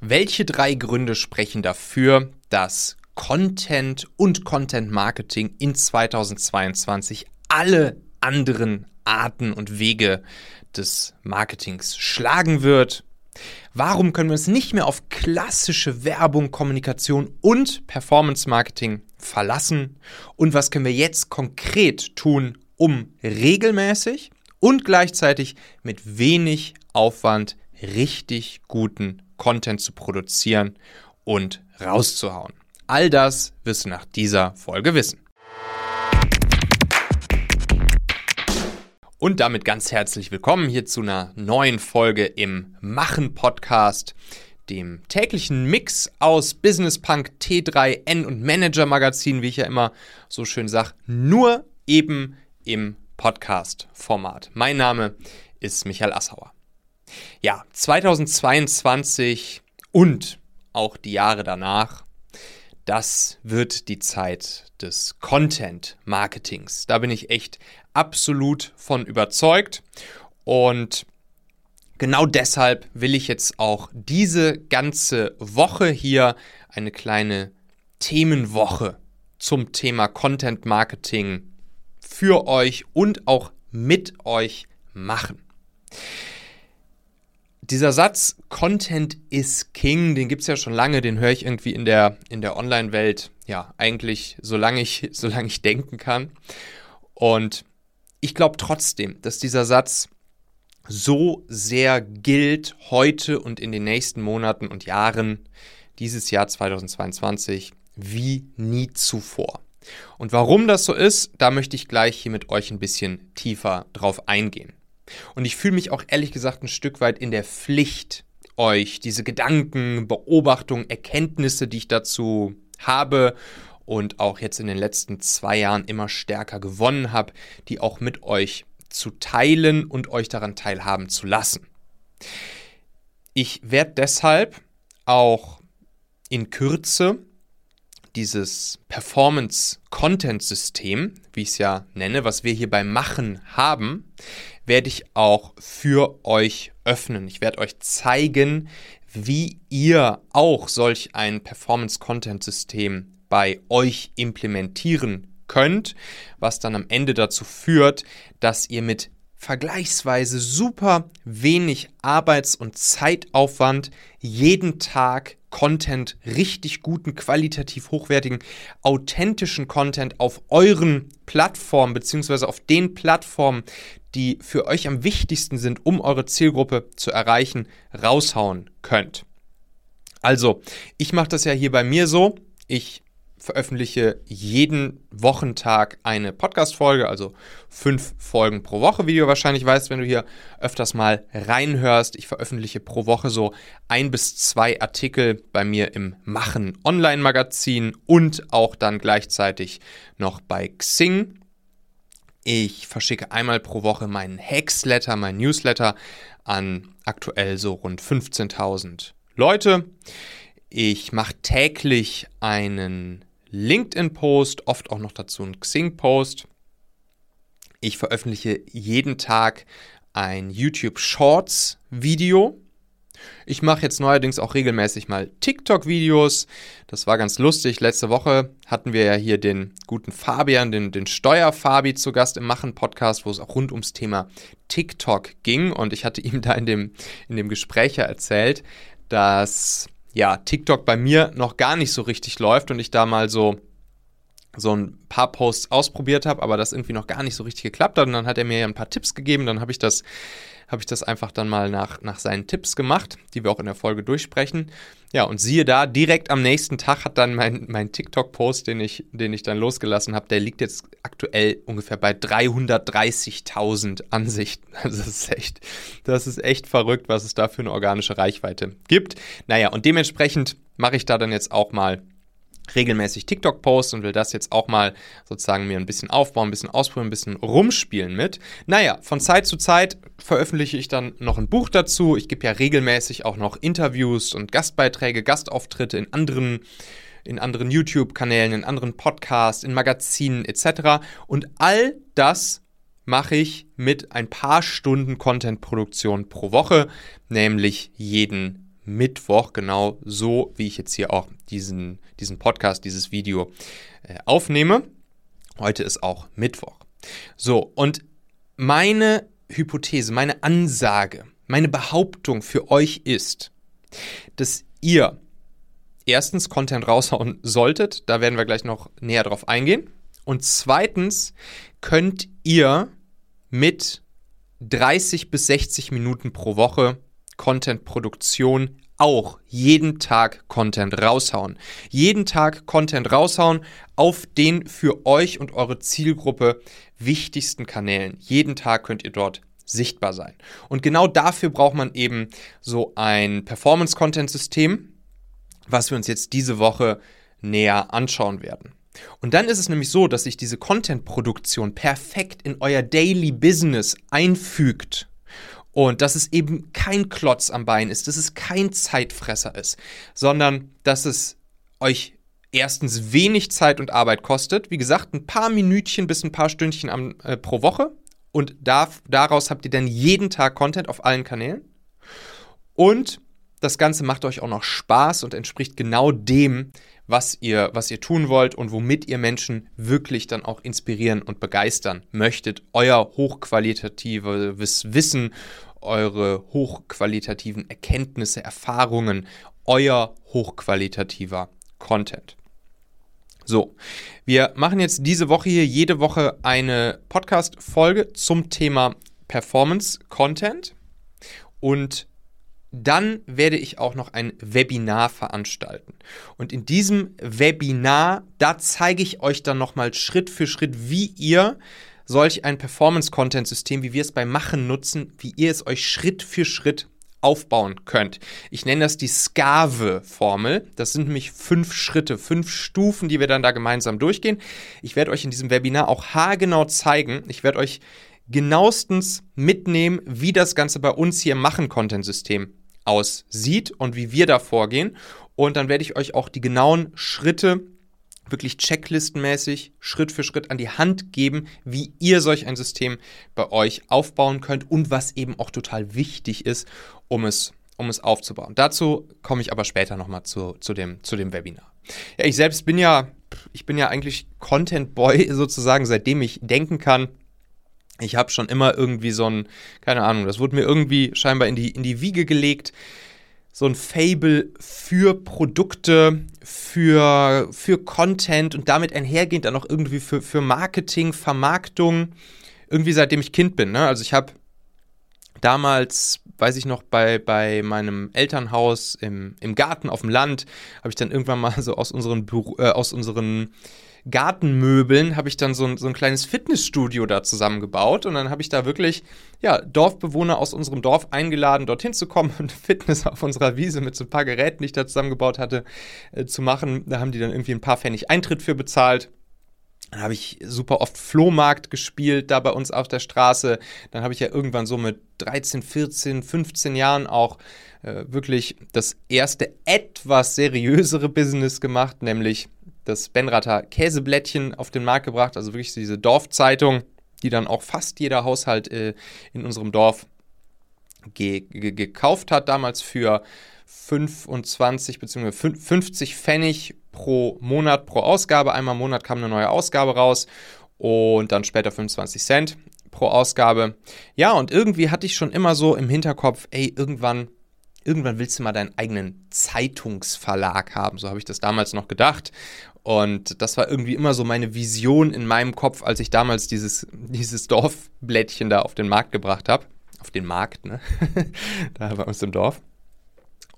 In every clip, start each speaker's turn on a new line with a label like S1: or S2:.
S1: Welche drei Gründe sprechen dafür, dass Content und Content Marketing in 2022 alle anderen Arten und Wege des Marketings schlagen wird? Warum können wir uns nicht mehr auf klassische Werbung, Kommunikation und Performance Marketing verlassen? Und was können wir jetzt konkret tun, um regelmäßig und gleichzeitig mit wenig Aufwand richtig guten Content zu produzieren und rauszuhauen. All das wirst du nach dieser Folge wissen. Und damit ganz herzlich willkommen hier zu einer neuen Folge im Machen Podcast, dem täglichen Mix aus Business Punk, T3N und Manager Magazin, wie ich ja immer so schön sage, nur eben im Podcast-Format. Mein Name ist Michael Assauer. Ja, 2022 und auch die Jahre danach, das wird die Zeit des Content-Marketings. Da bin ich echt absolut von überzeugt. Und genau deshalb will ich jetzt auch diese ganze Woche hier eine kleine Themenwoche zum Thema Content Marketing für euch und auch mit euch machen. Dieser Satz Content is King, den gibt es ja schon lange, den höre ich irgendwie in der, in der Online-Welt, ja, eigentlich solange ich, solange ich denken kann. Und ich glaube trotzdem, dass dieser Satz so sehr gilt heute und in den nächsten Monaten und Jahren, dieses Jahr 2022, wie nie zuvor. Und warum das so ist, da möchte ich gleich hier mit euch ein bisschen tiefer drauf eingehen. Und ich fühle mich auch ehrlich gesagt ein Stück weit in der Pflicht, euch diese Gedanken, Beobachtungen, Erkenntnisse, die ich dazu habe und auch jetzt in den letzten zwei Jahren immer stärker gewonnen habe, die auch mit euch zu teilen und euch daran teilhaben zu lassen. Ich werde deshalb auch in Kürze dieses Performance-Content-System, wie ich es ja nenne, was wir hier beim Machen haben, werde ich auch für euch öffnen. Ich werde euch zeigen, wie ihr auch solch ein Performance-Content-System bei euch implementieren könnt, was dann am Ende dazu führt, dass ihr mit vergleichsweise super wenig Arbeits- und Zeitaufwand jeden Tag Content, richtig guten, qualitativ hochwertigen, authentischen Content auf euren Plattformen beziehungsweise auf den Plattformen, die für euch am wichtigsten sind, um eure Zielgruppe zu erreichen, raushauen könnt. Also, ich mache das ja hier bei mir so. Ich veröffentliche jeden Wochentag eine Podcast-Folge, also fünf Folgen pro Woche, wie du wahrscheinlich weißt, wenn du hier öfters mal reinhörst. Ich veröffentliche pro Woche so ein bis zwei Artikel bei mir im Machen Online-Magazin und auch dann gleichzeitig noch bei Xing. Ich verschicke einmal pro Woche meinen Hacksletter, meinen Newsletter an aktuell so rund 15.000 Leute. Ich mache täglich einen LinkedIn-Post, oft auch noch dazu einen Xing-Post. Ich veröffentliche jeden Tag ein YouTube Shorts-Video. Ich mache jetzt neuerdings auch regelmäßig mal TikTok-Videos. Das war ganz lustig. Letzte Woche hatten wir ja hier den guten Fabian, den, den Steuerfabi zu Gast im Machen-Podcast, wo es auch rund ums Thema TikTok ging. Und ich hatte ihm da in dem, in dem Gespräch ja erzählt, dass ja, TikTok bei mir noch gar nicht so richtig läuft und ich da mal so so ein paar Posts ausprobiert habe, aber das irgendwie noch gar nicht so richtig geklappt hat. Und dann hat er mir ja ein paar Tipps gegeben. Dann habe ich das, habe ich das einfach dann mal nach, nach seinen Tipps gemacht, die wir auch in der Folge durchsprechen. Ja, und siehe da, direkt am nächsten Tag hat dann mein, mein TikTok-Post, den ich, den ich dann losgelassen habe, der liegt jetzt aktuell ungefähr bei 330.000 Ansichten. Also das ist echt, das ist echt verrückt, was es da für eine organische Reichweite gibt. Naja, und dementsprechend mache ich da dann jetzt auch mal regelmäßig TikTok-Posts und will das jetzt auch mal sozusagen mir ein bisschen aufbauen, ein bisschen ausprobieren, ein bisschen rumspielen mit. Naja, von Zeit zu Zeit veröffentliche ich dann noch ein Buch dazu. Ich gebe ja regelmäßig auch noch Interviews und Gastbeiträge, Gastauftritte in anderen in anderen YouTube-Kanälen, in anderen Podcasts, in Magazinen etc. Und all das mache ich mit ein paar Stunden Content-Produktion pro Woche, nämlich jeden Mittwoch, genau so, wie ich jetzt hier auch diesen, diesen Podcast, dieses Video äh, aufnehme. Heute ist auch Mittwoch. So, und meine Hypothese, meine Ansage, meine Behauptung für euch ist, dass ihr erstens Content raushauen solltet, da werden wir gleich noch näher drauf eingehen. Und zweitens könnt ihr mit 30 bis 60 Minuten pro Woche Content-Produktion auch jeden Tag Content raushauen. Jeden Tag Content raushauen auf den für euch und eure Zielgruppe wichtigsten Kanälen. Jeden Tag könnt ihr dort sichtbar sein. Und genau dafür braucht man eben so ein Performance-Content-System, was wir uns jetzt diese Woche näher anschauen werden. Und dann ist es nämlich so, dass sich diese Content-Produktion perfekt in euer Daily Business einfügt. Und dass es eben kein Klotz am Bein ist, dass es kein Zeitfresser ist, sondern dass es euch erstens wenig Zeit und Arbeit kostet. Wie gesagt, ein paar Minütchen bis ein paar Stündchen am, äh, pro Woche. Und da, daraus habt ihr dann jeden Tag Content auf allen Kanälen. Und das Ganze macht euch auch noch Spaß und entspricht genau dem, was ihr, was ihr tun wollt und womit ihr Menschen wirklich dann auch inspirieren und begeistern möchtet. Euer hochqualitatives Wissen, eure hochqualitativen Erkenntnisse, Erfahrungen, euer hochqualitativer Content. So, wir machen jetzt diese Woche hier jede Woche eine Podcast-Folge zum Thema Performance Content und dann werde ich auch noch ein Webinar veranstalten. Und in diesem Webinar, da zeige ich euch dann nochmal Schritt für Schritt, wie ihr solch ein Performance-Content-System, wie wir es beim Machen nutzen, wie ihr es euch Schritt für Schritt aufbauen könnt. Ich nenne das die Skave-Formel. Das sind nämlich fünf Schritte, fünf Stufen, die wir dann da gemeinsam durchgehen. Ich werde euch in diesem Webinar auch haargenau zeigen. Ich werde euch genauestens mitnehmen, wie das Ganze bei uns hier im Machen-Content-System aussieht und wie wir da vorgehen. Und dann werde ich euch auch die genauen Schritte wirklich checklistenmäßig Schritt für Schritt an die Hand geben, wie ihr solch ein System bei euch aufbauen könnt und was eben auch total wichtig ist, um es, um es aufzubauen. Dazu komme ich aber später nochmal zu, zu, dem, zu dem Webinar. Ja, ich selbst bin ja, ich bin ja eigentlich Content Boy sozusagen, seitdem ich denken kann ich habe schon immer irgendwie so ein, keine Ahnung, das wurde mir irgendwie scheinbar in die, in die Wiege gelegt, so ein Fable für Produkte, für, für Content und damit einhergehend dann auch irgendwie für, für Marketing, Vermarktung, irgendwie seitdem ich Kind bin. Ne? Also ich habe damals, weiß ich noch, bei, bei meinem Elternhaus im, im Garten auf dem Land, habe ich dann irgendwann mal so aus unseren, Büro, äh, aus unseren Gartenmöbeln habe ich dann so ein, so ein kleines Fitnessstudio da zusammengebaut und dann habe ich da wirklich ja, Dorfbewohner aus unserem Dorf eingeladen, dorthin zu kommen und Fitness auf unserer Wiese mit so ein paar Geräten, die ich da zusammengebaut hatte, äh, zu machen. Da haben die dann irgendwie ein paar Pfennig Eintritt für bezahlt. Dann habe ich super oft Flohmarkt gespielt, da bei uns auf der Straße. Dann habe ich ja irgendwann so mit 13, 14, 15 Jahren auch äh, wirklich das erste etwas seriösere Business gemacht, nämlich das Benrather Käseblättchen auf den Markt gebracht, also wirklich diese Dorfzeitung, die dann auch fast jeder Haushalt äh, in unserem Dorf ge ge gekauft hat, damals für 25 bzw. 50 Pfennig pro Monat pro Ausgabe. Einmal im Monat kam eine neue Ausgabe raus und dann später 25 Cent pro Ausgabe. Ja, und irgendwie hatte ich schon immer so im Hinterkopf, ey, irgendwann irgendwann willst du mal deinen eigenen Zeitungsverlag haben. So habe ich das damals noch gedacht. Und das war irgendwie immer so meine Vision in meinem Kopf, als ich damals dieses, dieses Dorfblättchen da auf den Markt gebracht habe. Auf den Markt, ne? da bei uns im Dorf.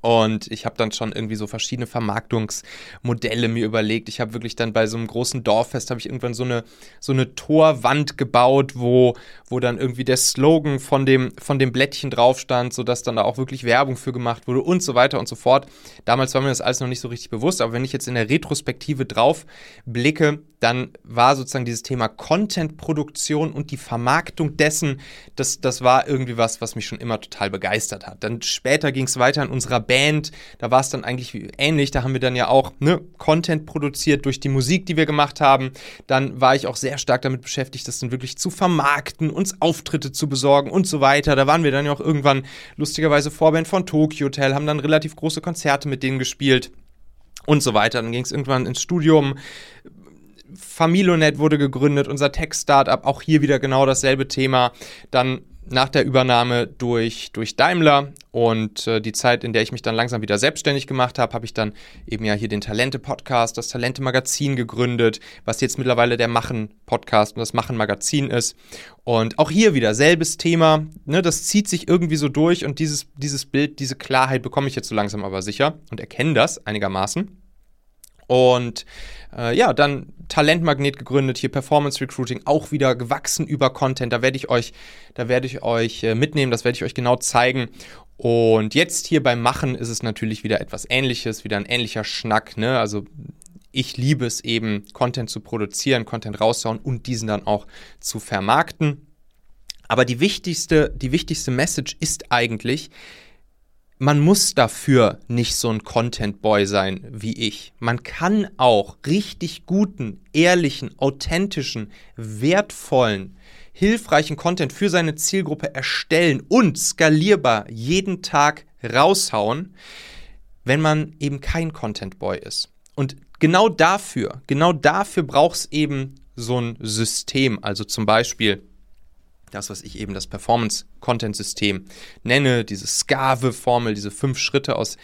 S1: Und ich habe dann schon irgendwie so verschiedene Vermarktungsmodelle mir überlegt. Ich habe wirklich dann bei so einem großen Dorffest habe ich irgendwann so eine so eine Torwand gebaut, wo wo dann irgendwie der Slogan von dem von dem Blättchen drauf stand, sodass dann da auch wirklich Werbung für gemacht wurde und so weiter und so fort. Damals war mir das alles noch nicht so richtig bewusst, aber wenn ich jetzt in der Retrospektive drauf blicke, dann war sozusagen dieses Thema Content-Produktion und die Vermarktung dessen, das, das war irgendwie was, was mich schon immer total begeistert hat. Dann später ging es weiter in unserer Band, da war es dann eigentlich ähnlich. Da haben wir dann ja auch ne, Content produziert durch die Musik, die wir gemacht haben. Dann war ich auch sehr stark damit beschäftigt, das dann wirklich zu vermarkten, uns Auftritte zu besorgen und so weiter. Da waren wir dann ja auch irgendwann lustigerweise Vorband von Tokyo Hotel, haben dann relativ große Konzerte mit denen gespielt und so weiter. Dann ging es irgendwann ins Studium. Familonet wurde gegründet, unser Tech-Startup, auch hier wieder genau dasselbe Thema. Dann nach der Übernahme durch, durch Daimler und äh, die Zeit, in der ich mich dann langsam wieder selbstständig gemacht habe, habe ich dann eben ja hier den Talente-Podcast, das Talente-Magazin gegründet, was jetzt mittlerweile der Machen-Podcast und das Machen-Magazin ist. Und auch hier wieder selbes Thema, ne, das zieht sich irgendwie so durch und dieses, dieses Bild, diese Klarheit bekomme ich jetzt so langsam aber sicher und erkenne das einigermaßen. Und äh, ja, dann Talentmagnet gegründet, hier Performance Recruiting, auch wieder gewachsen über Content. Da werde ich euch, da werde ich euch äh, mitnehmen, das werde ich euch genau zeigen. Und jetzt hier beim Machen ist es natürlich wieder etwas ähnliches, wieder ein ähnlicher Schnack, ne? Also ich liebe es eben, Content zu produzieren, Content rauszuhauen und diesen dann auch zu vermarkten. Aber die wichtigste, die wichtigste Message ist eigentlich, man muss dafür nicht so ein Content Boy sein wie ich. Man kann auch richtig guten, ehrlichen, authentischen, wertvollen, hilfreichen Content für seine Zielgruppe erstellen und skalierbar jeden Tag raushauen, wenn man eben kein Content Boy ist. Und genau dafür, genau dafür braucht es eben so ein System. Also zum Beispiel das, was ich eben das Performance-Content-System nenne, diese Skave-Formel, diese fünf Schritte, aus,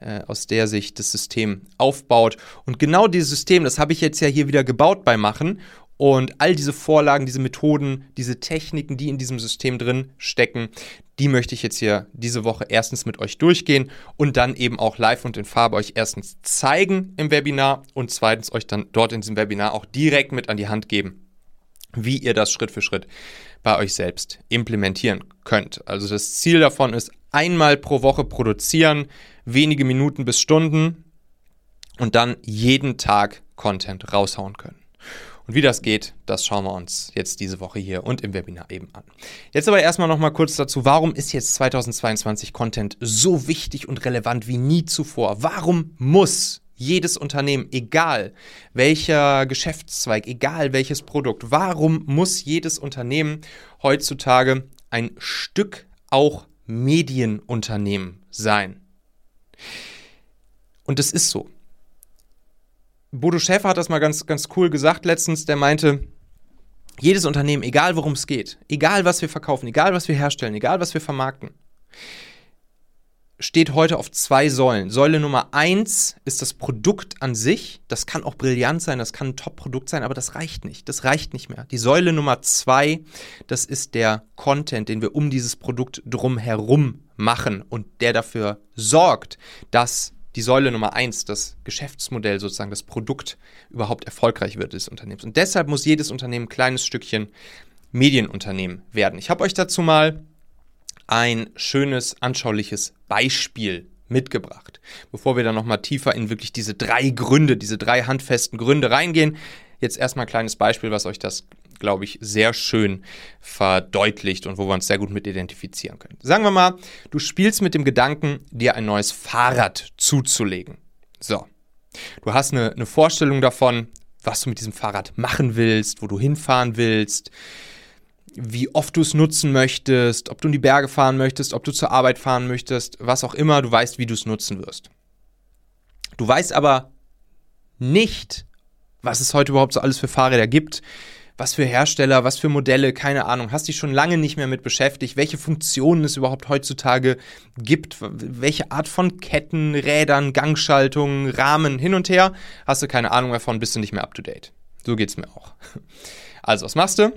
S1: äh, aus der sich das System aufbaut. Und genau dieses System, das habe ich jetzt ja hier wieder gebaut bei Machen. Und all diese Vorlagen, diese Methoden, diese Techniken, die in diesem System drin stecken, die möchte ich jetzt hier diese Woche erstens mit euch durchgehen und dann eben auch live und in Farbe euch erstens zeigen im Webinar und zweitens euch dann dort in diesem Webinar auch direkt mit an die Hand geben, wie ihr das Schritt für Schritt bei euch selbst implementieren könnt. Also das Ziel davon ist, einmal pro Woche produzieren, wenige Minuten bis Stunden und dann jeden Tag Content raushauen können. Und wie das geht, das schauen wir uns jetzt diese Woche hier und im Webinar eben an. Jetzt aber erstmal nochmal kurz dazu, warum ist jetzt 2022 Content so wichtig und relevant wie nie zuvor? Warum muss jedes Unternehmen, egal welcher Geschäftszweig, egal welches Produkt, warum muss jedes Unternehmen heutzutage ein Stück auch Medienunternehmen sein? Und es ist so. Bodo Schäfer hat das mal ganz, ganz cool gesagt letztens, der meinte, jedes Unternehmen, egal worum es geht, egal was wir verkaufen, egal was wir herstellen, egal was wir vermarkten, steht heute auf zwei Säulen. Säule Nummer eins ist das Produkt an sich. Das kann auch brillant sein, das kann ein Top-Produkt sein, aber das reicht nicht. Das reicht nicht mehr. Die Säule Nummer zwei, das ist der Content, den wir um dieses Produkt drumherum machen und der dafür sorgt, dass die Säule Nummer eins, das Geschäftsmodell sozusagen, das Produkt überhaupt erfolgreich wird des Unternehmens. Und deshalb muss jedes Unternehmen ein kleines Stückchen Medienunternehmen werden. Ich habe euch dazu mal ein schönes, anschauliches Beispiel mitgebracht. Bevor wir dann nochmal tiefer in wirklich diese drei Gründe, diese drei handfesten Gründe reingehen, jetzt erstmal ein kleines Beispiel, was euch das, glaube ich, sehr schön verdeutlicht und wo wir uns sehr gut mit identifizieren können. Sagen wir mal, du spielst mit dem Gedanken, dir ein neues Fahrrad zuzulegen. So. Du hast eine, eine Vorstellung davon, was du mit diesem Fahrrad machen willst, wo du hinfahren willst, wie oft du es nutzen möchtest, ob du in die Berge fahren möchtest, ob du zur Arbeit fahren möchtest, was auch immer, du weißt, wie du es nutzen wirst. Du weißt aber nicht, was es heute überhaupt so alles für Fahrräder gibt, was für Hersteller, was für Modelle, keine Ahnung, hast dich schon lange nicht mehr mit beschäftigt, welche Funktionen es überhaupt heutzutage gibt, welche Art von Ketten, Rädern, Gangschaltungen, Rahmen hin und her, hast du keine Ahnung davon, bist du nicht mehr up to date. So geht es mir auch. Also, was machst du?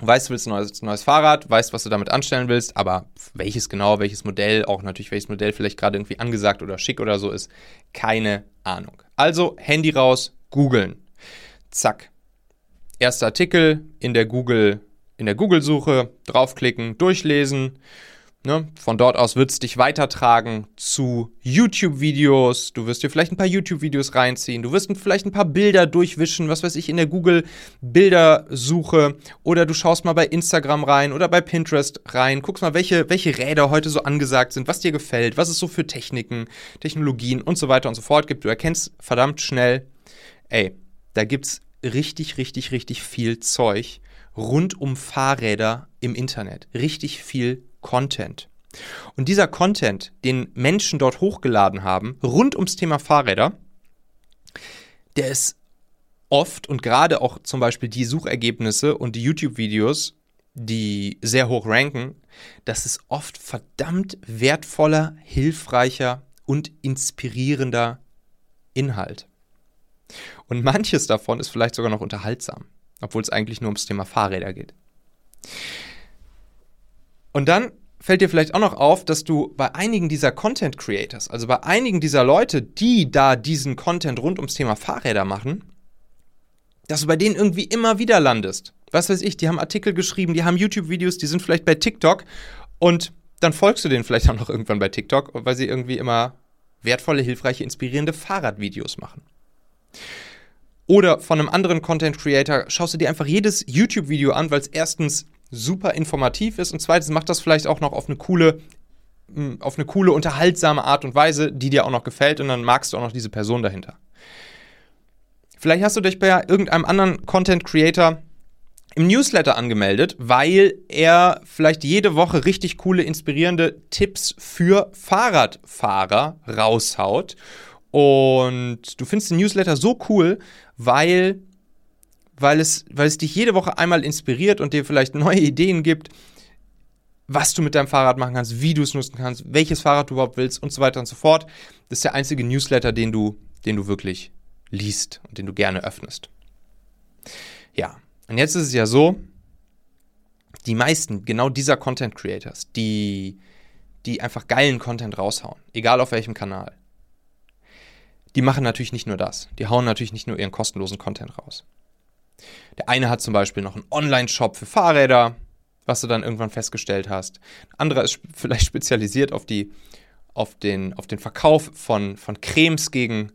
S1: Weißt, du willst ein neues, neues Fahrrad, weißt, was du damit anstellen willst, aber welches genau, welches Modell, auch natürlich welches Modell vielleicht gerade irgendwie angesagt oder schick oder so ist, keine Ahnung. Also Handy raus, googeln. Zack. Erster Artikel in der Google in der Google-Suche, draufklicken, durchlesen, Ne? Von dort aus wird es dich weitertragen zu YouTube-Videos. Du wirst dir vielleicht ein paar YouTube-Videos reinziehen. Du wirst vielleicht ein paar Bilder durchwischen, was weiß ich, in der Google-Bildersuche. Oder du schaust mal bei Instagram rein oder bei Pinterest rein. Guckst mal, welche, welche Räder heute so angesagt sind, was dir gefällt, was es so für Techniken, Technologien und so weiter und so fort gibt. Du erkennst verdammt schnell, ey, da gibt's richtig, richtig, richtig viel Zeug rund um Fahrräder im Internet. Richtig viel Content. Und dieser Content, den Menschen dort hochgeladen haben, rund ums Thema Fahrräder, der ist oft und gerade auch zum Beispiel die Suchergebnisse und die YouTube-Videos, die sehr hoch ranken, das ist oft verdammt wertvoller, hilfreicher und inspirierender Inhalt. Und manches davon ist vielleicht sogar noch unterhaltsam, obwohl es eigentlich nur ums Thema Fahrräder geht. Und dann fällt dir vielleicht auch noch auf, dass du bei einigen dieser Content Creators, also bei einigen dieser Leute, die da diesen Content rund ums Thema Fahrräder machen, dass du bei denen irgendwie immer wieder landest. Was weiß ich, die haben Artikel geschrieben, die haben YouTube-Videos, die sind vielleicht bei TikTok und dann folgst du denen vielleicht auch noch irgendwann bei TikTok, weil sie irgendwie immer wertvolle, hilfreiche, inspirierende Fahrradvideos machen. Oder von einem anderen Content Creator schaust du dir einfach jedes YouTube-Video an, weil es erstens super informativ ist und zweitens macht das vielleicht auch noch auf eine coole hm, auf eine coole, unterhaltsame Art und Weise, die dir auch noch gefällt und dann magst du auch noch diese Person dahinter. Vielleicht hast du dich bei irgendeinem anderen Content Creator im Newsletter angemeldet, weil er vielleicht jede Woche richtig coole, inspirierende Tipps für Fahrradfahrer raushaut. Und du findest den Newsletter so cool, weil weil es, weil es dich jede Woche einmal inspiriert und dir vielleicht neue Ideen gibt, was du mit deinem Fahrrad machen kannst, wie du es nutzen kannst, welches Fahrrad du überhaupt willst und so weiter und so fort. Das ist der einzige Newsletter, den du, den du wirklich liest und den du gerne öffnest. Ja, und jetzt ist es ja so, die meisten genau dieser Content Creators, die, die einfach geilen Content raushauen, egal auf welchem Kanal, die machen natürlich nicht nur das. Die hauen natürlich nicht nur ihren kostenlosen Content raus. Der eine hat zum Beispiel noch einen Online-Shop für Fahrräder, was du dann irgendwann festgestellt hast. Ein anderer ist vielleicht spezialisiert auf, die, auf, den, auf den Verkauf von, von Cremes gegen,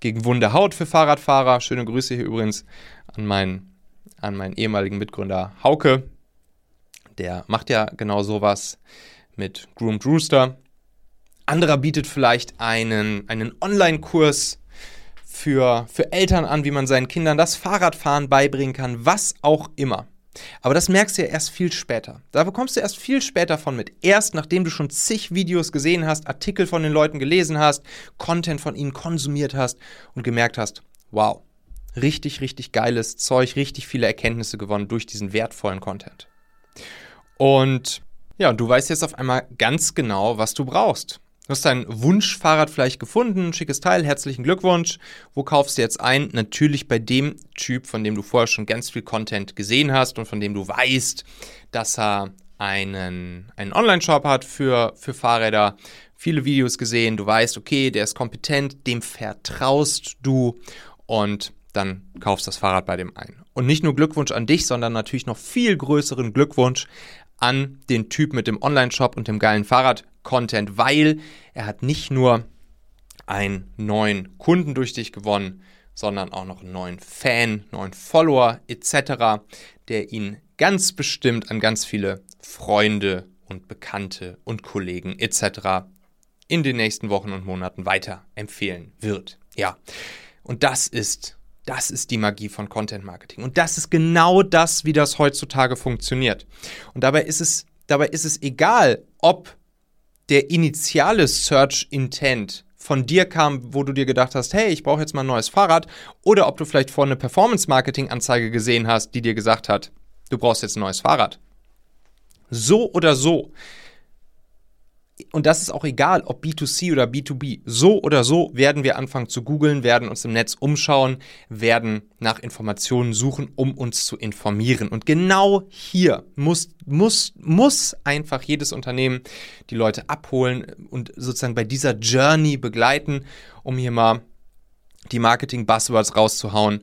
S1: gegen wunde Haut für Fahrradfahrer. Schöne Grüße hier übrigens an meinen, an meinen ehemaligen Mitgründer Hauke. Der macht ja genau sowas mit Groomed Rooster. Anderer bietet vielleicht einen, einen Online-Kurs für, für Eltern an, wie man seinen Kindern das Fahrradfahren beibringen kann, was auch immer. Aber das merkst du ja erst viel später. Da bekommst du erst viel später von mit. Erst nachdem du schon zig Videos gesehen hast, Artikel von den Leuten gelesen hast, Content von ihnen konsumiert hast und gemerkt hast, wow, richtig, richtig geiles Zeug, richtig viele Erkenntnisse gewonnen durch diesen wertvollen Content. Und ja, du weißt jetzt auf einmal ganz genau, was du brauchst. Du hast dein Wunschfahrrad vielleicht gefunden, schickes Teil, herzlichen Glückwunsch. Wo kaufst du jetzt ein? Natürlich bei dem Typ, von dem du vorher schon ganz viel Content gesehen hast und von dem du weißt, dass er einen, einen Online-Shop hat für, für Fahrräder, viele Videos gesehen, du weißt, okay, der ist kompetent, dem vertraust du und dann kaufst das Fahrrad bei dem ein. Und nicht nur Glückwunsch an dich, sondern natürlich noch viel größeren Glückwunsch an den Typ mit dem Online-Shop und dem geilen Fahrrad-Content, weil er hat nicht nur einen neuen Kunden durch dich gewonnen, sondern auch noch einen neuen Fan, neuen Follower etc., der ihn ganz bestimmt an ganz viele Freunde und Bekannte und Kollegen etc. in den nächsten Wochen und Monaten weiter empfehlen wird. Ja, und das ist das ist die Magie von Content Marketing. Und das ist genau das, wie das heutzutage funktioniert. Und dabei ist es, dabei ist es egal, ob der initiale Search Intent von dir kam, wo du dir gedacht hast, hey, ich brauche jetzt mal ein neues Fahrrad, oder ob du vielleicht vor eine Performance-Marketing-Anzeige gesehen hast, die dir gesagt hat, du brauchst jetzt ein neues Fahrrad. So oder so und das ist auch egal, ob B2C oder B2B. So oder so werden wir anfangen zu googeln, werden uns im Netz umschauen, werden nach Informationen suchen, um uns zu informieren. Und genau hier muss, muss, muss einfach jedes Unternehmen die Leute abholen und sozusagen bei dieser Journey begleiten, um hier mal die Marketing-Buzzwords rauszuhauen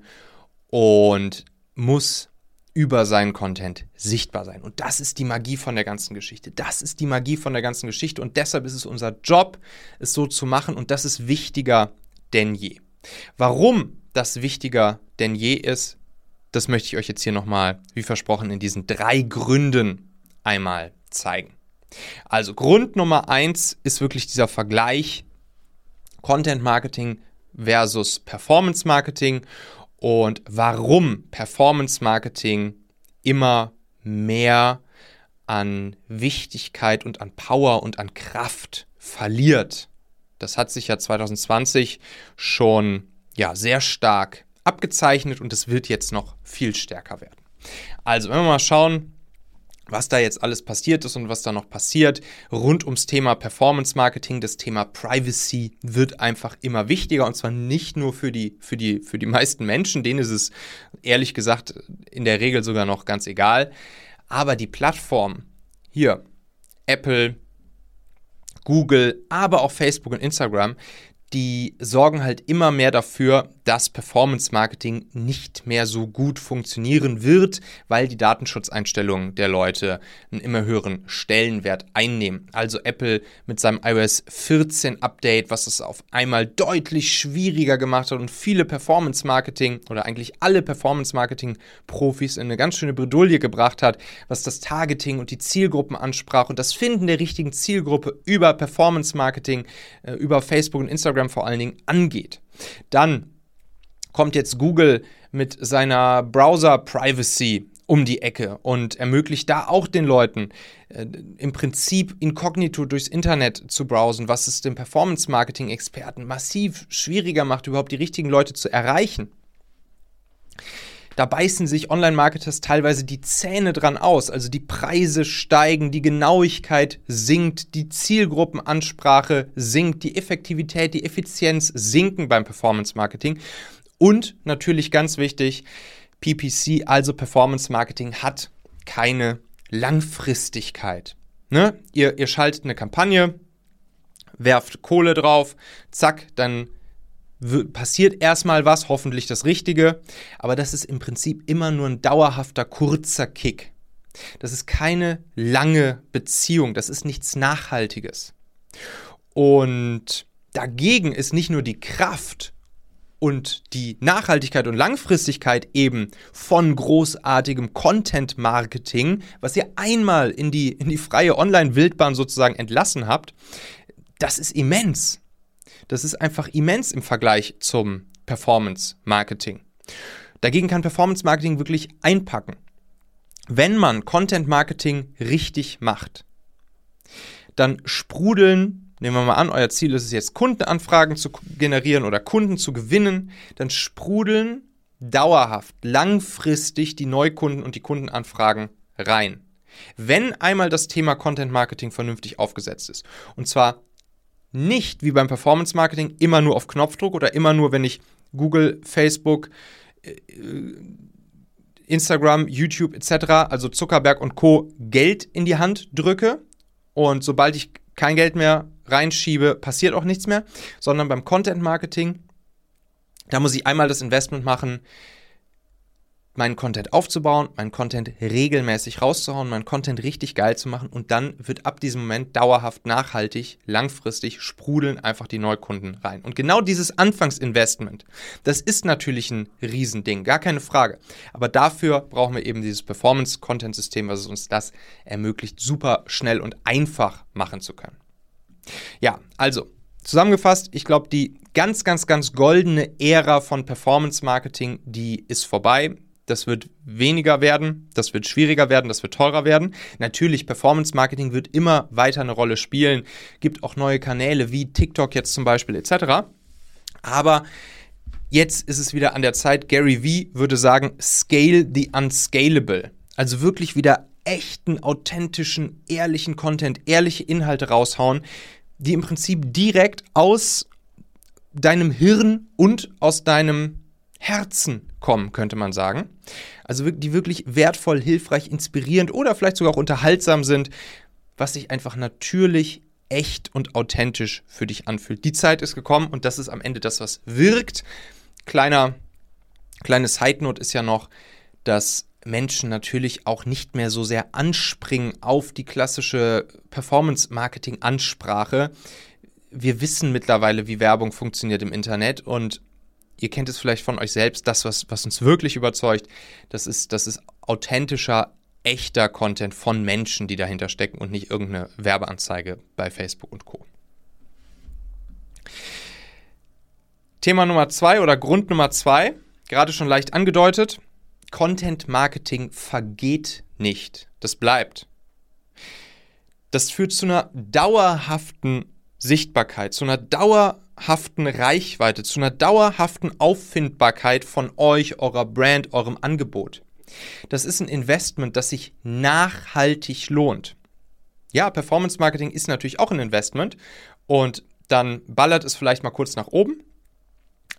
S1: und muss über seinen Content sichtbar sein. Und das ist die Magie von der ganzen Geschichte. Das ist die Magie von der ganzen Geschichte. Und deshalb ist es unser Job, es so zu machen. Und das ist wichtiger denn je. Warum das wichtiger denn je ist, das möchte ich euch jetzt hier nochmal, wie versprochen, in diesen drei Gründen einmal zeigen. Also Grund Nummer eins ist wirklich dieser Vergleich Content Marketing versus Performance Marketing und warum Performance Marketing immer mehr an Wichtigkeit und an Power und an Kraft verliert. Das hat sich ja 2020 schon ja, sehr stark abgezeichnet und es wird jetzt noch viel stärker werden. Also, wenn wir mal schauen, was da jetzt alles passiert ist und was da noch passiert. Rund ums Thema Performance Marketing, das Thema Privacy wird einfach immer wichtiger und zwar nicht nur für die, für die, für die meisten Menschen, denen ist es ehrlich gesagt in der Regel sogar noch ganz egal, aber die Plattform hier, Apple, Google, aber auch Facebook und Instagram, die sorgen halt immer mehr dafür, dass Performance Marketing nicht mehr so gut funktionieren wird, weil die Datenschutzeinstellungen der Leute einen immer höheren Stellenwert einnehmen. Also Apple mit seinem iOS 14 Update, was es auf einmal deutlich schwieriger gemacht hat und viele Performance Marketing oder eigentlich alle Performance Marketing Profis in eine ganz schöne Bredouille gebracht hat, was das Targeting und die Zielgruppen ansprach und das Finden der richtigen Zielgruppe über Performance Marketing, äh, über Facebook und Instagram vor allen Dingen angeht. Dann kommt jetzt Google mit seiner Browser-Privacy um die Ecke und ermöglicht da auch den Leuten äh, im Prinzip inkognito durchs Internet zu browsen, was es den Performance-Marketing-Experten massiv schwieriger macht, überhaupt die richtigen Leute zu erreichen. Da beißen sich Online-Marketers teilweise die Zähne dran aus. Also die Preise steigen, die Genauigkeit sinkt, die Zielgruppenansprache sinkt, die Effektivität, die Effizienz sinken beim Performance-Marketing. Und natürlich ganz wichtig, PPC, also Performance Marketing, hat keine Langfristigkeit. Ne? Ihr, ihr schaltet eine Kampagne, werft Kohle drauf, zack, dann passiert erstmal was, hoffentlich das Richtige, aber das ist im Prinzip immer nur ein dauerhafter, kurzer Kick. Das ist keine lange Beziehung, das ist nichts Nachhaltiges. Und dagegen ist nicht nur die Kraft und die Nachhaltigkeit und Langfristigkeit eben von großartigem Content Marketing, was ihr einmal in die, in die freie Online-Wildbahn sozusagen entlassen habt, das ist immens. Das ist einfach immens im Vergleich zum Performance Marketing. Dagegen kann Performance Marketing wirklich einpacken. Wenn man Content Marketing richtig macht, dann sprudeln Nehmen wir mal an, euer Ziel ist es jetzt, Kundenanfragen zu generieren oder Kunden zu gewinnen. Dann sprudeln dauerhaft, langfristig die Neukunden und die Kundenanfragen rein. Wenn einmal das Thema Content Marketing vernünftig aufgesetzt ist. Und zwar nicht wie beim Performance Marketing immer nur auf Knopfdruck oder immer nur, wenn ich Google, Facebook, äh, Instagram, YouTube etc., also Zuckerberg und Co. Geld in die Hand drücke und sobald ich kein Geld mehr reinschiebe, passiert auch nichts mehr, sondern beim Content Marketing, da muss ich einmal das Investment machen, meinen Content aufzubauen, meinen Content regelmäßig rauszuhauen, meinen Content richtig geil zu machen und dann wird ab diesem Moment dauerhaft, nachhaltig, langfristig sprudeln einfach die Neukunden rein. Und genau dieses Anfangsinvestment, das ist natürlich ein Riesending, gar keine Frage. Aber dafür brauchen wir eben dieses Performance-Content-System, was uns das ermöglicht, super schnell und einfach machen zu können. Ja, also zusammengefasst, ich glaube, die ganz, ganz, ganz goldene Ära von Performance Marketing, die ist vorbei. Das wird weniger werden, das wird schwieriger werden, das wird teurer werden. Natürlich, Performance Marketing wird immer weiter eine Rolle spielen. Gibt auch neue Kanäle wie TikTok jetzt zum Beispiel etc. Aber jetzt ist es wieder an der Zeit. Gary Vee würde sagen, scale the unscalable. Also wirklich wieder echten, authentischen, ehrlichen Content, ehrliche Inhalte raushauen, die im Prinzip direkt aus deinem Hirn und aus deinem Herzen kommen, könnte man sagen. Also die wirklich wertvoll, hilfreich, inspirierend oder vielleicht sogar auch unterhaltsam sind, was sich einfach natürlich, echt und authentisch für dich anfühlt. Die Zeit ist gekommen und das ist am Ende das, was wirkt. Kleiner, kleine Side Note ist ja noch, dass Menschen natürlich auch nicht mehr so sehr anspringen auf die klassische Performance-Marketing-Ansprache. Wir wissen mittlerweile, wie Werbung funktioniert im Internet und ihr kennt es vielleicht von euch selbst, das, was, was uns wirklich überzeugt, das ist, das ist authentischer, echter Content von Menschen, die dahinter stecken und nicht irgendeine Werbeanzeige bei Facebook und Co. Thema Nummer zwei oder Grund Nummer zwei, gerade schon leicht angedeutet, Content Marketing vergeht nicht. Das bleibt. Das führt zu einer dauerhaften Sichtbarkeit, zu einer dauerhaften Reichweite, zu einer dauerhaften Auffindbarkeit von euch, eurer Brand, eurem Angebot. Das ist ein Investment, das sich nachhaltig lohnt. Ja, Performance Marketing ist natürlich auch ein Investment und dann ballert es vielleicht mal kurz nach oben.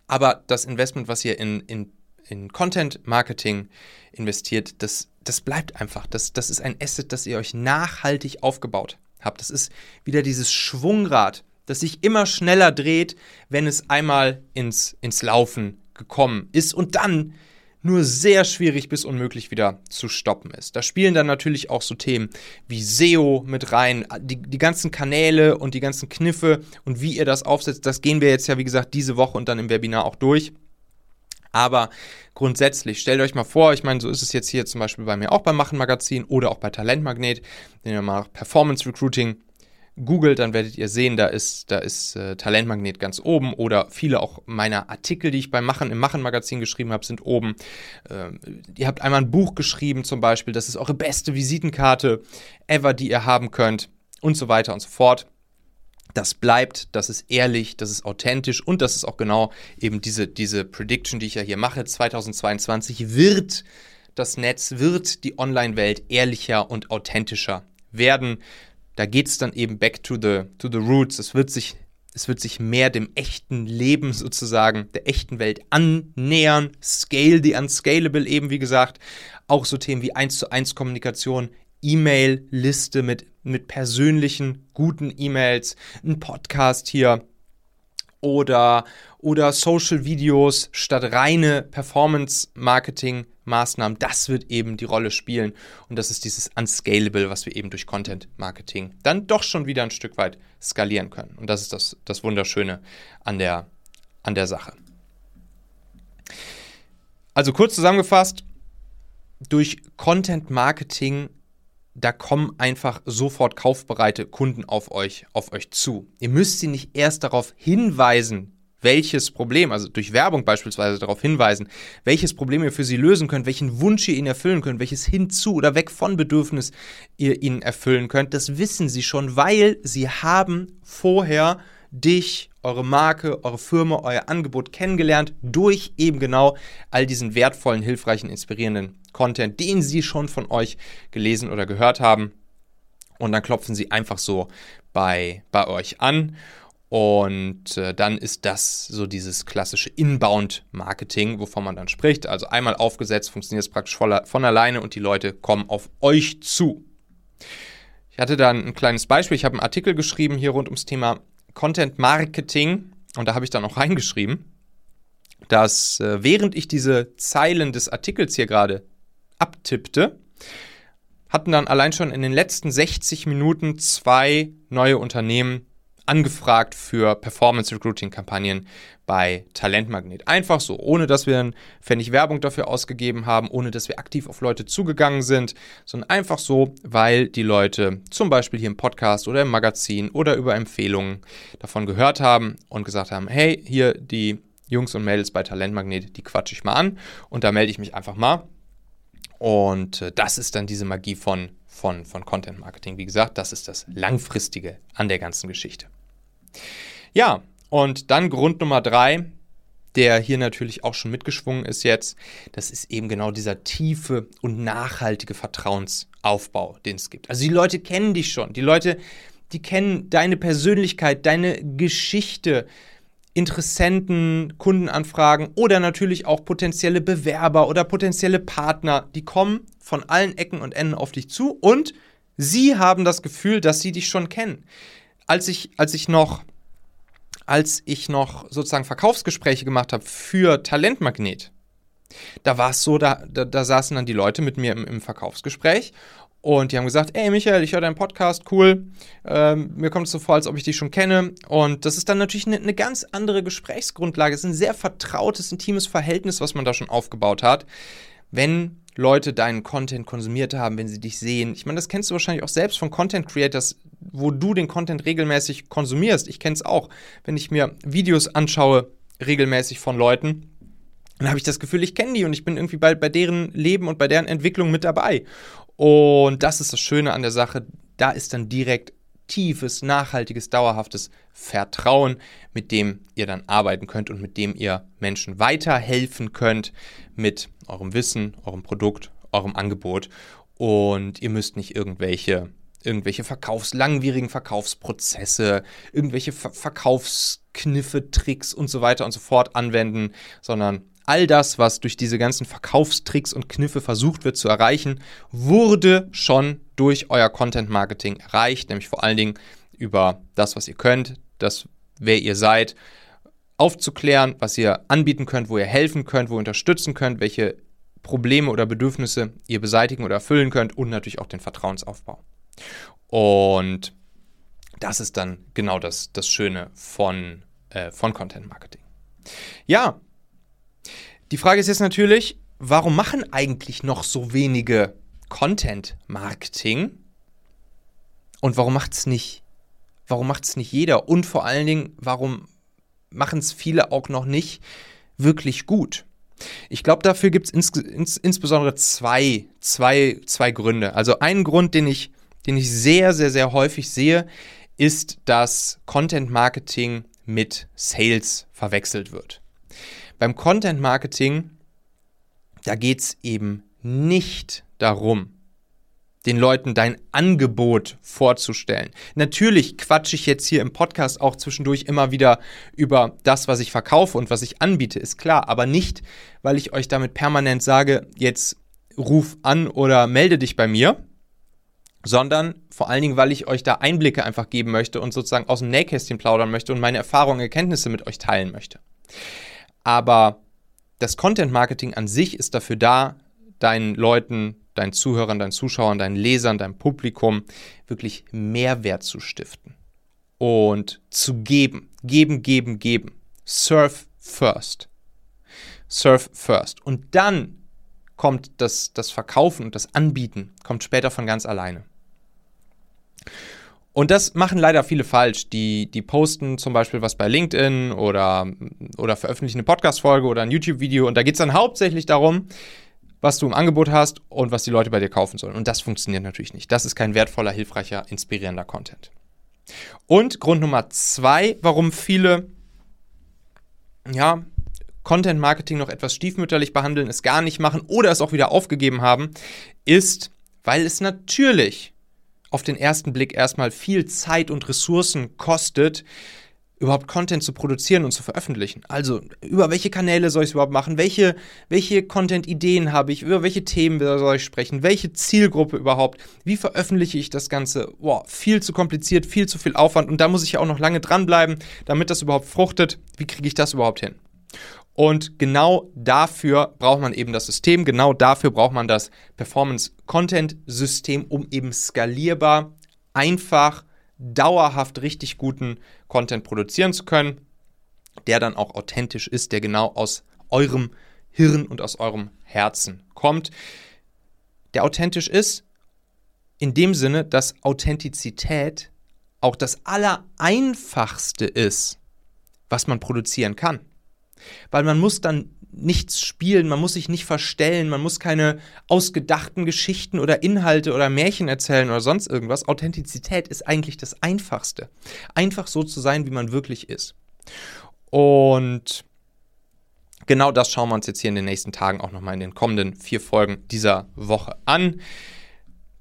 S1: Aber das Investment, was ihr in, in, in Content Marketing investiert, das, das bleibt einfach. Das, das ist ein Asset, das ihr euch nachhaltig aufgebaut habt. Das ist wieder dieses Schwungrad, das sich immer schneller dreht, wenn es einmal ins, ins Laufen gekommen ist und dann nur sehr schwierig bis unmöglich wieder zu stoppen ist. Da spielen dann natürlich auch so Themen wie SEO mit rein, die, die ganzen Kanäle und die ganzen Kniffe und wie ihr das aufsetzt, das gehen wir jetzt ja wie gesagt diese Woche und dann im Webinar auch durch. Aber grundsätzlich, stellt euch mal vor, ich meine, so ist es jetzt hier zum Beispiel bei mir auch beim Machen Magazin oder auch bei Talentmagnet, wenn ihr mal Performance Recruiting googelt, dann werdet ihr sehen, da ist, da ist äh, Talentmagnet ganz oben oder viele auch meiner Artikel, die ich beim Machen im Machen-Magazin geschrieben habe, sind oben. Ähm, ihr habt einmal ein Buch geschrieben zum Beispiel, das ist eure beste Visitenkarte ever, die ihr haben könnt und so weiter und so fort. Das bleibt, das ist ehrlich, das ist authentisch und das ist auch genau eben diese, diese Prediction, die ich ja hier mache. 2022 wird das Netz, wird die Online-Welt ehrlicher und authentischer werden da geht es dann eben back to the, to the roots. Es wird, sich, es wird sich mehr dem echten Leben sozusagen, der echten Welt annähern. Scale the unscalable eben, wie gesagt. Auch so Themen wie 1 zu 1 Kommunikation, E-Mail-Liste mit, mit persönlichen, guten E-Mails, ein Podcast hier oder, oder Social Videos statt reine Performance-Marketing-Maßnahmen. Das wird eben die Rolle spielen. Und das ist dieses Unscalable, was wir eben durch Content-Marketing dann doch schon wieder ein Stück weit skalieren können. Und das ist das, das Wunderschöne an der, an der Sache. Also kurz zusammengefasst, durch Content-Marketing da kommen einfach sofort kaufbereite Kunden auf euch, auf euch zu. Ihr müsst sie nicht erst darauf hinweisen, welches Problem, also durch Werbung beispielsweise darauf hinweisen, welches Problem ihr für sie lösen könnt, welchen Wunsch ihr ihnen erfüllen könnt, welches hinzu oder weg von Bedürfnis ihr ihnen erfüllen könnt. Das wissen sie schon, weil sie haben vorher dich, eure Marke, eure Firma, euer Angebot kennengelernt durch eben genau all diesen wertvollen, hilfreichen, inspirierenden Content, den sie schon von euch gelesen oder gehört haben. Und dann klopfen sie einfach so bei, bei euch an. Und äh, dann ist das so dieses klassische Inbound-Marketing, wovon man dann spricht. Also einmal aufgesetzt, funktioniert es praktisch von alleine und die Leute kommen auf euch zu. Ich hatte dann ein kleines Beispiel. Ich habe einen Artikel geschrieben hier rund ums Thema Content Marketing und da habe ich dann auch reingeschrieben, dass äh, während ich diese Zeilen des Artikels hier gerade abtippte, hatten dann allein schon in den letzten 60 Minuten zwei neue Unternehmen angefragt für Performance Recruiting Kampagnen bei Talentmagnet. Einfach so, ohne dass wir einen Pfennig Werbung dafür ausgegeben haben, ohne dass wir aktiv auf Leute zugegangen sind, sondern einfach so, weil die Leute zum Beispiel hier im Podcast oder im Magazin oder über Empfehlungen davon gehört haben und gesagt haben, hey, hier die Jungs und Mädels bei Talentmagnet, die quatsche ich mal an und da melde ich mich einfach mal und äh, das ist dann diese Magie von, von, von Content Marketing. Wie gesagt, das ist das Langfristige an der ganzen Geschichte. Ja, und dann Grund Nummer drei, der hier natürlich auch schon mitgeschwungen ist jetzt, das ist eben genau dieser tiefe und nachhaltige Vertrauensaufbau, den es gibt. Also die Leute kennen dich schon, die Leute, die kennen deine Persönlichkeit, deine Geschichte, Interessenten, Kundenanfragen oder natürlich auch potenzielle Bewerber oder potenzielle Partner, die kommen von allen Ecken und Enden auf dich zu und sie haben das Gefühl, dass sie dich schon kennen. Als ich, als ich noch, als ich noch sozusagen Verkaufsgespräche gemacht habe für Talentmagnet, Da war es so, da, da, da, saßen dann die Leute mit mir im, im Verkaufsgespräch und die haben gesagt, ey Michael, ich höre deinen Podcast, cool. Ähm, mir kommt es so vor, als ob ich dich schon kenne. Und das ist dann natürlich eine, eine ganz andere Gesprächsgrundlage. Es ist ein sehr vertrautes, intimes Verhältnis, was man da schon aufgebaut hat. Wenn Leute deinen Content konsumiert haben, wenn sie dich sehen. Ich meine, das kennst du wahrscheinlich auch selbst von Content Creators, wo du den Content regelmäßig konsumierst. Ich kenne es auch, wenn ich mir Videos anschaue, regelmäßig von Leuten. Dann habe ich das Gefühl, ich kenne die und ich bin irgendwie bei, bei deren Leben und bei deren Entwicklung mit dabei. Und das ist das Schöne an der Sache. Da ist dann direkt tiefes, nachhaltiges, dauerhaftes Vertrauen, mit dem ihr dann arbeiten könnt und mit dem ihr Menschen weiterhelfen könnt mit eurem Wissen, eurem Produkt, eurem Angebot. Und ihr müsst nicht irgendwelche, irgendwelche Verkaufs-, langwierigen Verkaufsprozesse, irgendwelche Ver Verkaufskniffe, Tricks und so weiter und so fort anwenden, sondern all das, was durch diese ganzen Verkaufstricks und Kniffe versucht wird zu erreichen, wurde schon durch euer Content Marketing erreicht, nämlich vor allen Dingen über das, was ihr könnt, das, wer ihr seid, aufzuklären, was ihr anbieten könnt, wo ihr helfen könnt, wo ihr unterstützen könnt, welche Probleme oder Bedürfnisse ihr beseitigen oder erfüllen könnt und natürlich auch den Vertrauensaufbau. Und das ist dann genau das, das Schöne von, äh, von Content Marketing. Ja, die Frage ist jetzt natürlich, warum machen eigentlich noch so wenige Content Marketing? Und warum macht es nicht? Warum macht es nicht jeder? Und vor allen Dingen, warum machen es viele auch noch nicht wirklich gut? Ich glaube, dafür gibt es ins, ins, insbesondere zwei, zwei, zwei Gründe. Also ein Grund, den ich, den ich sehr, sehr, sehr häufig sehe, ist, dass Content Marketing mit Sales verwechselt wird. Beim Content Marketing, da geht es eben nicht darum, den Leuten dein Angebot vorzustellen. Natürlich quatsche ich jetzt hier im Podcast auch zwischendurch immer wieder über das, was ich verkaufe und was ich anbiete, ist klar, aber nicht, weil ich euch damit permanent sage, jetzt ruf an oder melde dich bei mir, sondern vor allen Dingen, weil ich euch da Einblicke einfach geben möchte und sozusagen aus dem Nähkästchen plaudern möchte und meine Erfahrungen, Erkenntnisse mit euch teilen möchte. Aber das Content Marketing an sich ist dafür da, deinen Leuten, deinen Zuhörern, deinen Zuschauern, deinen Lesern, deinem Publikum wirklich Mehrwert zu stiften und zu geben. Geben, geben, geben. Surf first. Surf first. Und dann kommt das, das Verkaufen und das Anbieten, kommt später von ganz alleine. Und das machen leider viele falsch. Die, die posten zum Beispiel was bei LinkedIn oder, oder veröffentlichen eine Podcast-Folge oder ein YouTube-Video und da geht es dann hauptsächlich darum, was du im Angebot hast und was die Leute bei dir kaufen sollen. Und das funktioniert natürlich nicht. Das ist kein wertvoller, hilfreicher, inspirierender Content. Und Grund Nummer zwei, warum viele ja, Content Marketing noch etwas stiefmütterlich behandeln, es gar nicht machen oder es auch wieder aufgegeben haben, ist, weil es natürlich auf den ersten Blick erstmal viel Zeit und Ressourcen kostet, überhaupt Content zu produzieren und zu veröffentlichen. Also, über welche Kanäle soll ich es überhaupt machen? Welche, welche Content-Ideen habe ich? Über welche Themen soll ich sprechen? Welche Zielgruppe überhaupt? Wie veröffentliche ich das Ganze? Boah, viel zu kompliziert, viel zu viel Aufwand. Und da muss ich ja auch noch lange dranbleiben, damit das überhaupt fruchtet. Wie kriege ich das überhaupt hin? Und genau dafür braucht man eben das System, genau dafür braucht man das Performance-Content-System, um eben skalierbar, einfach, dauerhaft richtig guten Content produzieren zu können, der dann auch authentisch ist, der genau aus eurem Hirn und aus eurem Herzen kommt. Der authentisch ist in dem Sinne, dass Authentizität auch das Allereinfachste ist, was man produzieren kann. Weil man muss dann nichts spielen, man muss sich nicht verstellen, man muss keine ausgedachten Geschichten oder Inhalte oder Märchen erzählen oder sonst irgendwas. Authentizität ist eigentlich das Einfachste. Einfach so zu sein, wie man wirklich ist. Und genau das schauen wir uns jetzt hier in den nächsten Tagen auch nochmal in den kommenden vier Folgen dieser Woche an.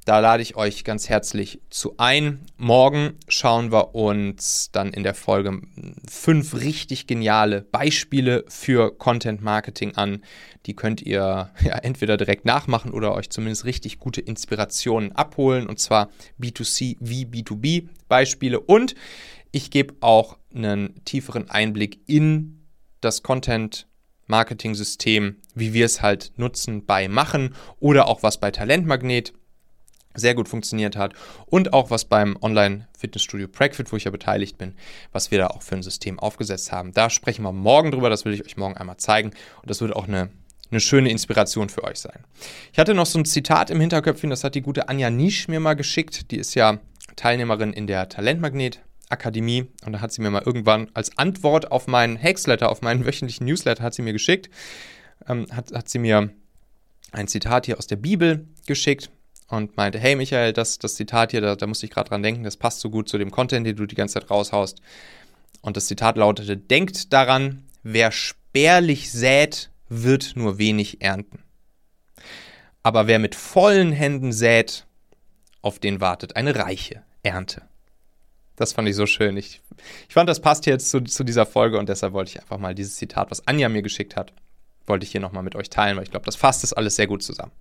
S1: Da lade ich euch ganz herzlich zu ein. Morgen schauen wir uns dann in der Folge fünf richtig geniale Beispiele für Content Marketing an. Die könnt ihr ja entweder direkt nachmachen oder euch zumindest richtig gute Inspirationen abholen. Und zwar B2C wie B2B Beispiele. Und ich gebe auch einen tieferen Einblick in das Content Marketing-System, wie wir es halt nutzen bei Machen oder auch was bei Talentmagnet sehr gut funktioniert hat. Und auch was beim Online-Fitnessstudio Pragfit, wo ich ja beteiligt bin, was wir da auch für ein System aufgesetzt haben. Da sprechen wir morgen drüber, das will ich euch morgen einmal zeigen. Und das wird auch eine, eine schöne Inspiration für euch sein. Ich hatte noch so ein Zitat im Hinterköpfchen, das hat die gute Anja Nisch mir mal geschickt, die ist ja Teilnehmerin in der Talentmagnet Akademie und da hat sie mir mal irgendwann als Antwort auf meinen Hexletter, auf meinen wöchentlichen Newsletter, hat sie mir geschickt, ähm, hat, hat sie mir ein Zitat hier aus der Bibel geschickt und meinte, hey Michael, das, das Zitat hier, da, da musste ich gerade dran denken, das passt so gut zu dem Content, den du die ganze Zeit raushaust. Und das Zitat lautete, denkt daran, wer spärlich sät, wird nur wenig ernten. Aber wer mit vollen Händen sät, auf den wartet eine reiche Ernte. Das fand ich so schön. Ich, ich fand, das passt jetzt zu, zu dieser Folge und deshalb wollte ich einfach mal dieses Zitat, was Anja mir geschickt hat, wollte ich hier nochmal mit euch teilen, weil ich glaube, das fasst das alles sehr gut zusammen.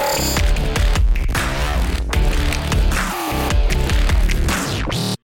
S1: Thank you.